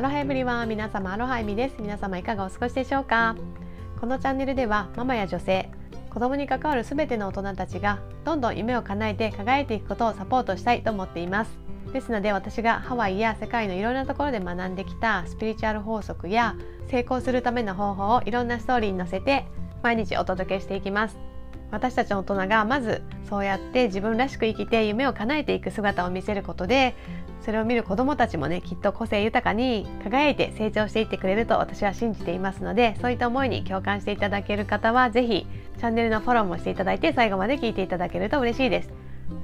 アロハエブリワン皆様アロハエミです。皆様いかがお過ごしでしょうか？このチャンネルではママや女性子供に関わるすべての大人たちがどんどん夢を叶えて輝いていくことをサポートしたいと思っています。ですので私がハワイや世界のいろんなところで学んできたスピリチュアル法則や成功するための方法をいろんなストーリーに載せて毎日お届けしていきます。私たち大人がまずそうやって自分らしく生きて夢を叶えていく姿を見せることでそれを見る子どもたちもねきっと個性豊かに輝いて成長していってくれると私は信じていますのでそういった思いに共感していただける方は是非チャンネルのフォローもしていただいて最後まで聞いていただけると嬉しいです。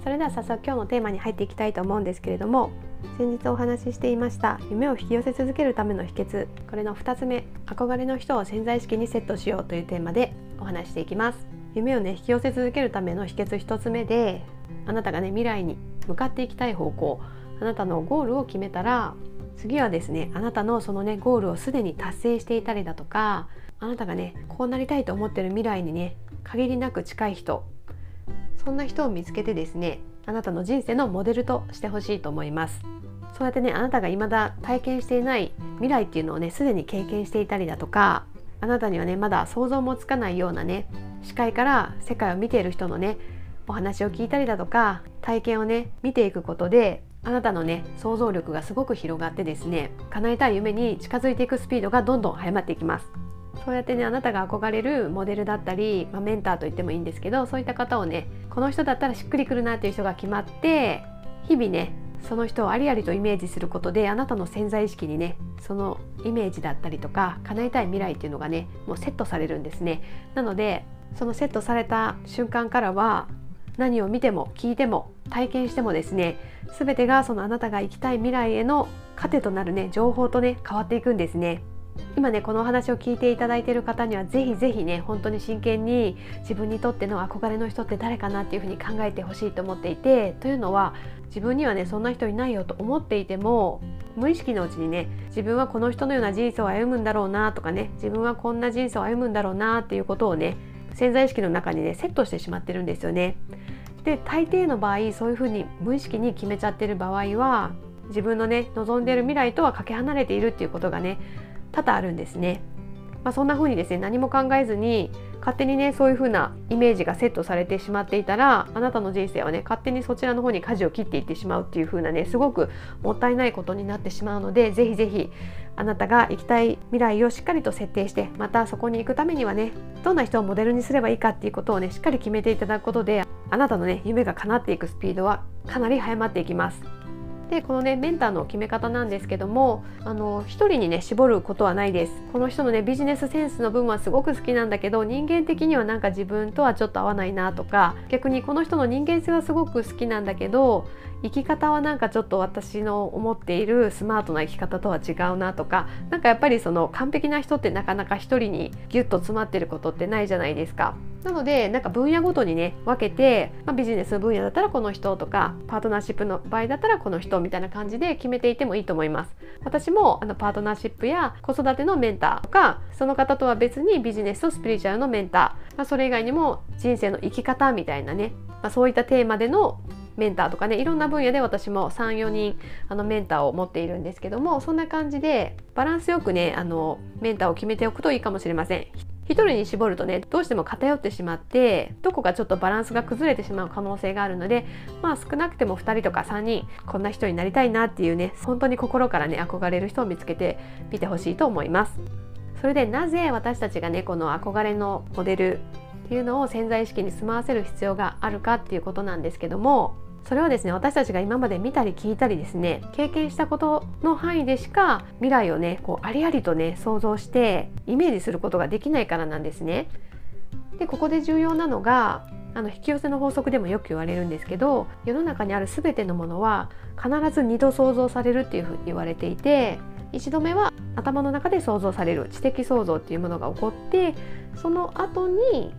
それでは早速今日のテーマに入っていきたいと思うんですけれども先日お話ししていました夢を引き寄せ続けるための秘訣。これの2つ目憧れの人を潜在意識にセットしようというテーマでお話していきます。夢をね引き寄せ続けるための秘訣1つ目であなたがね未来に向かっていきたい方向あなたのゴールを決めたら次はですねあなたのそのねゴールをすでに達成していたりだとかあなたがねこうなりたいと思ってる未来にね限りなく近い人そんな人を見つけてですねあなたの人生のモデルとしてほしいと思います。そうやってねあなたが未だ体験していない未来っていうのをねすでに経験していたりだとかあなたにはねまだ想像もつかないようなね視界から世界を見ている人のねお話を聞いたりだとか体験をね見ていくことであなたのね想像力がすごく広がってですね叶えたい夢に近づいていくスピードがどんどん速まっていきます。そうやってねあなたが憧れるモデルだったり、まあ、メンターと言ってもいいんですけどそういった方をねこの人だったらしっくりくるなっていう人が決まって日々ねその人をありありとイメージすることであなたの潜在意識にねそのイメージだったりとか叶えたい未来っていうのがねもうセットされるんですね。なのでそのセットされた瞬間からは何を見ても聞いても体験してもですね全てがそのあなたが生きたい未来への糧となるね情報とね変わっていくんですね。今ねこのお話を聞いていただいている方にはぜひぜひね本当に真剣に自分にとっての憧れの人って誰かなっていうふうに考えてほしいと思っていてというのは自分にはねそんな人いないよと思っていても無意識のうちにね自分はこの人のような人生を歩むんだろうなとかね自分はこんな人生を歩むんだろうなっていうことをね潜在意識の中にねセットしてしまってるんですよね。で大抵の場合そういうふうに無意識に決めちゃってる場合は自分のね望んでいる未来とはかけ離れているっていうことがね多々あるんですね。まあ、そんな風にですね何も考えずに勝手にねそういう風なイメージがセットされてしまっていたらあなたの人生はね勝手にそちらの方に舵を切っていってしまうっていう風なねすごくもったいないことになってしまうのでぜひぜひあなたが行きたい未来をしっかりと設定してまたそこに行くためにはねどんな人をモデルにすればいいかっていうことをねしっかり決めていただくことであなたのね夢が叶っていくスピードはかなり早まっていきます。でこのねメンターの決め方なんですけどもあの一人にね絞ることはないですこの人のねビジネスセンスの分はすごく好きなんだけど人間的にはなんか自分とはちょっと合わないなとか逆にこの人の人間性はすごく好きなんだけど生き方はなんかちょっと私の思っているスマートな生き方とは違うなとか何かやっぱりその完璧な人ってなかなか一人にギュッと詰まってることってないじゃないですか。なのでなんか分野ごとにね分けて、まあ、ビジネス分野だったらこの人とかパートナーシップの場合だったらこの人みたいな感じで決めていてもいいと思います。私もあのパートナーシップや子育てのメンターとかその方とは別にビジネスとスピリチュアルのメンター、まあ、それ以外にも人生の生き方みたいなね、まあ、そういったテーマでのメンターとかねいろんな分野で私も34人あのメンターを持っているんですけどもそんな感じでバランスよくねあのメンターを決めておくといいかもしれません。一人に絞るとねどうしても偏ってしまってどこかちょっとバランスが崩れてしまう可能性があるのでまあ少なくても2人とか3人こんな人になりたいなっていうね本当に心からね憧れる人を見つけてみてほしいと思います。それでなぜ私たちがねこの憧れのモデルっていうのを潜在意識に住まわせる必要があるかっていうことなんですけどもそれはですね私たちが今まで見たり聞いたりですね経験したことの範囲でしか未来をねこうありありとね想像してイメージすることができないからなんですね。でここで重要なのがあの引き寄せの法則でもよく言われるんですけど世の中にある全てのものは必ず2度想像されるっていうふうに言われていて1度目は頭の中で想像される知的創造っていうものが起こってその後に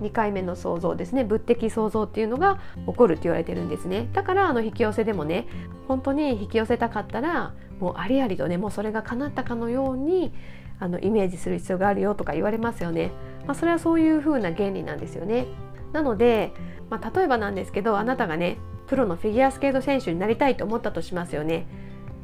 2回目の想像ですね。物的想像っていうのが起こるって言われてるんですね。だからあの引き寄せでもね本当に引き寄せたかったらもうありありとねもうそれが叶ったかのようにあのイメージする必要があるよとか言われますよね、まあ、それはそういう風な原理なんですよね。なので、まあ、例えばなんですけどあなたがねプロのフィギュアスケート選手になりたいと思ったとしますよね。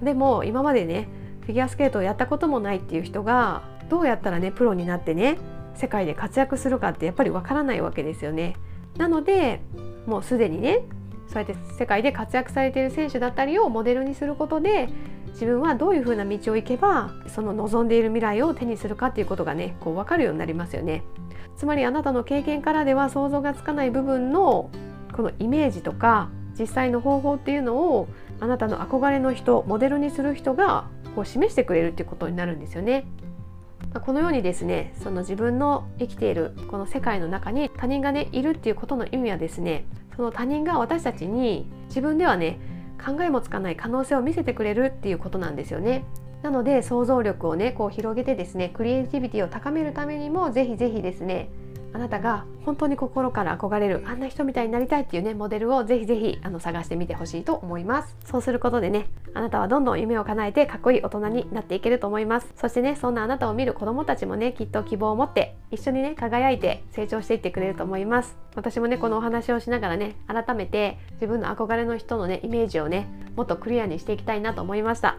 でも今までねフィギュアスケートをやったこともないっていう人がどうやったらねプロになってね世界で活躍するかってやっぱりわからないわけですよね。なのでもうすでにねそうやって世界で活躍されている選手だったりをモデルにすることで自分はどういう風な道を行けばその望んでいる未来を手にするかっていうことがねこう分かるようになりますよね。つまりあなたの経験からでは想像がつかない部分のこのイメージとか実際の方法っていうのをあなたの憧れの人モデルにする人がこう示してくれるっていうことになるんですよね。まこのようにですねその自分の生きているこの世界の中に他人がねいるっていうことの意味はですねその他人が私たちに自分ではね考えもつかない可能性を見せてくれるっていうことなんですよね。なので想像力をねこう広げてですねクリエイティビティを高めるためにもぜひぜひですねあなたが本当に心から憧れるあんな人みたいになりたいっていうねモデルをぜひぜひあの探してみてほしいと思います。そうすることでねあなたはどんどん夢を叶えてかっこいい大人になっていけると思います。そしてねそんなあなたを見る子供たちもねきっと希望を持って一緒にね輝いて成長していってくれると思います。私もねこのお話をしながらね改めて自分の憧れの人のねイメージをねもっとクリアにしていきたいなと思いました。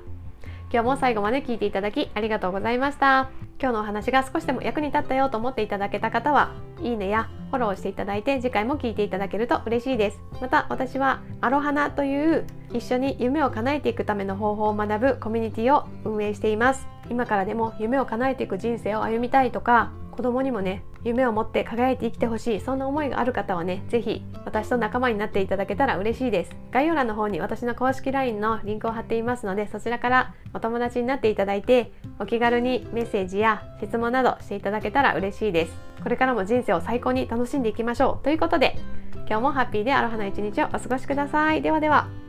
今日も最後まで聞いていただきありがとうございました。今日のお話が少しでも役に立ったよと思っていただけた方はいいねやフォローしていただいて次回も聞いていただけると嬉しいです。また私はアロハナという一緒に夢を叶えていくための方法を学ぶコミュニティを運営しています。今からでも夢を叶えていく人生を歩みたいとか子供にもね夢を持って輝いて生きてほしいそんな思いがある方はね是非私と仲間になっていただけたら嬉しいです。概要欄の方に私の公式 LINE のリンクを貼っていますのでそちらからお友達になっていただいてお気軽にメッセージや質問などしていただけたら嬉しいです。これからも人生を最高に楽しんでいきましょう。ということで今日もハッピーでアロハな一日をお過ごしください。ではでは。